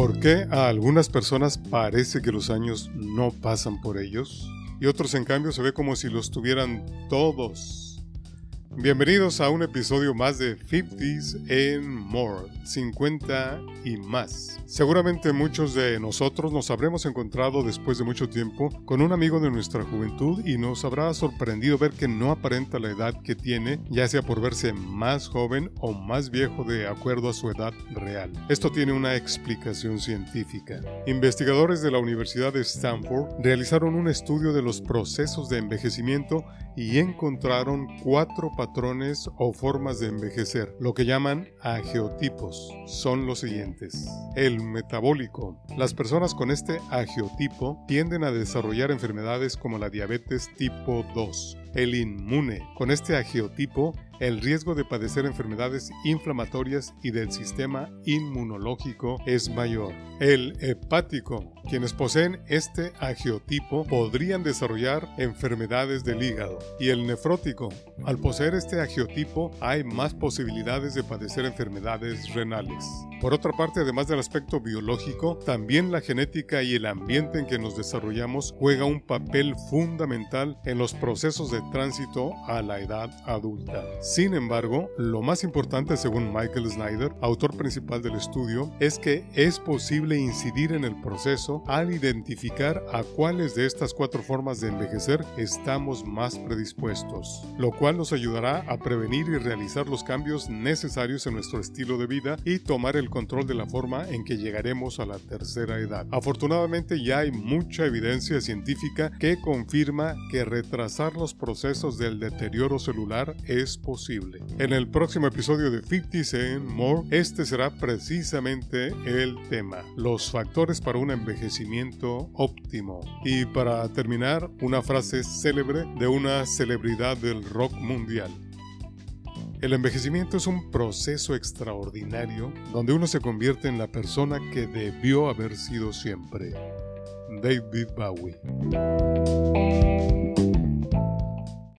¿Por qué a algunas personas parece que los años no pasan por ellos? Y otros en cambio se ve como si los tuvieran todos. Bienvenidos a un episodio más de 50s and More, 50 y más. Seguramente muchos de nosotros nos habremos encontrado después de mucho tiempo con un amigo de nuestra juventud y nos habrá sorprendido ver que no aparenta la edad que tiene, ya sea por verse más joven o más viejo de acuerdo a su edad real. Esto tiene una explicación científica. Investigadores de la Universidad de Stanford realizaron un estudio de los procesos de envejecimiento y encontraron cuatro patrones o formas de envejecer, lo que llaman ageotipos. Son los siguientes. El metabólico. Las personas con este agiotipo tienden a desarrollar enfermedades como la diabetes tipo 2. El inmune. Con este agiotipo el riesgo de padecer enfermedades inflamatorias y del sistema inmunológico es mayor. El hepático. Quienes poseen este agiotipo podrían desarrollar enfermedades del hígado. Y el nefrótico. Al poseer este agiotipo hay más posibilidades de padecer enfermedades renales. Por otra parte, además del aspecto biológico, también la genética y el ambiente en que nos desarrollamos juega un papel fundamental en los procesos de tránsito a la edad adulta. Sin embargo, lo más importante según Michael Snyder, autor principal del estudio, es que es posible incidir en el proceso al identificar a cuáles de estas cuatro formas de envejecer estamos más predispuestos, lo cual nos ayudará a prevenir y realizar los cambios necesarios en nuestro estilo de vida y tomar el control de la forma en que llegaremos a la tercera edad. Afortunadamente ya hay mucha evidencia científica que confirma que retrasar los procesos del deterioro celular es en el próximo episodio de 50 Cent More, este será precisamente el tema, los factores para un envejecimiento óptimo. Y para terminar, una frase célebre de una celebridad del rock mundial. El envejecimiento es un proceso extraordinario donde uno se convierte en la persona que debió haber sido siempre. David Bowie.